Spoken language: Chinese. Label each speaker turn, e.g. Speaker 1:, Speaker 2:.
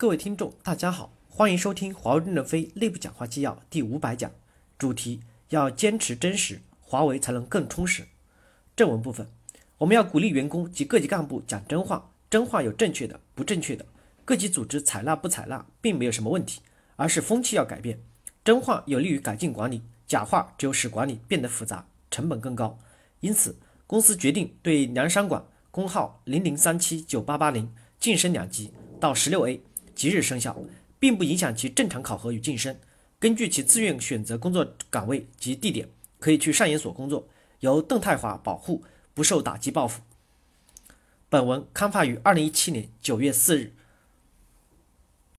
Speaker 1: 各位听众，大家好，欢迎收听华为任正非内部讲话纪要第五百讲，主题要坚持真实，华为才能更充实。正文部分，我们要鼓励员工及各级干部讲真话，真话有正确的，不正确的，各级组织采纳不采纳，并没有什么问题，而是风气要改变。真话有利于改进管理，假话只有使管理变得复杂，成本更高。因此，公司决定对梁山馆工号零零三七九八八零晋升两级到十六 A。即日生效，并不影响其正常考核与晋升。根据其自愿选择工作岗位及地点，可以去上研所工作，由邓太华保护，不受打击报复。本文刊发于二零一七年九月四日，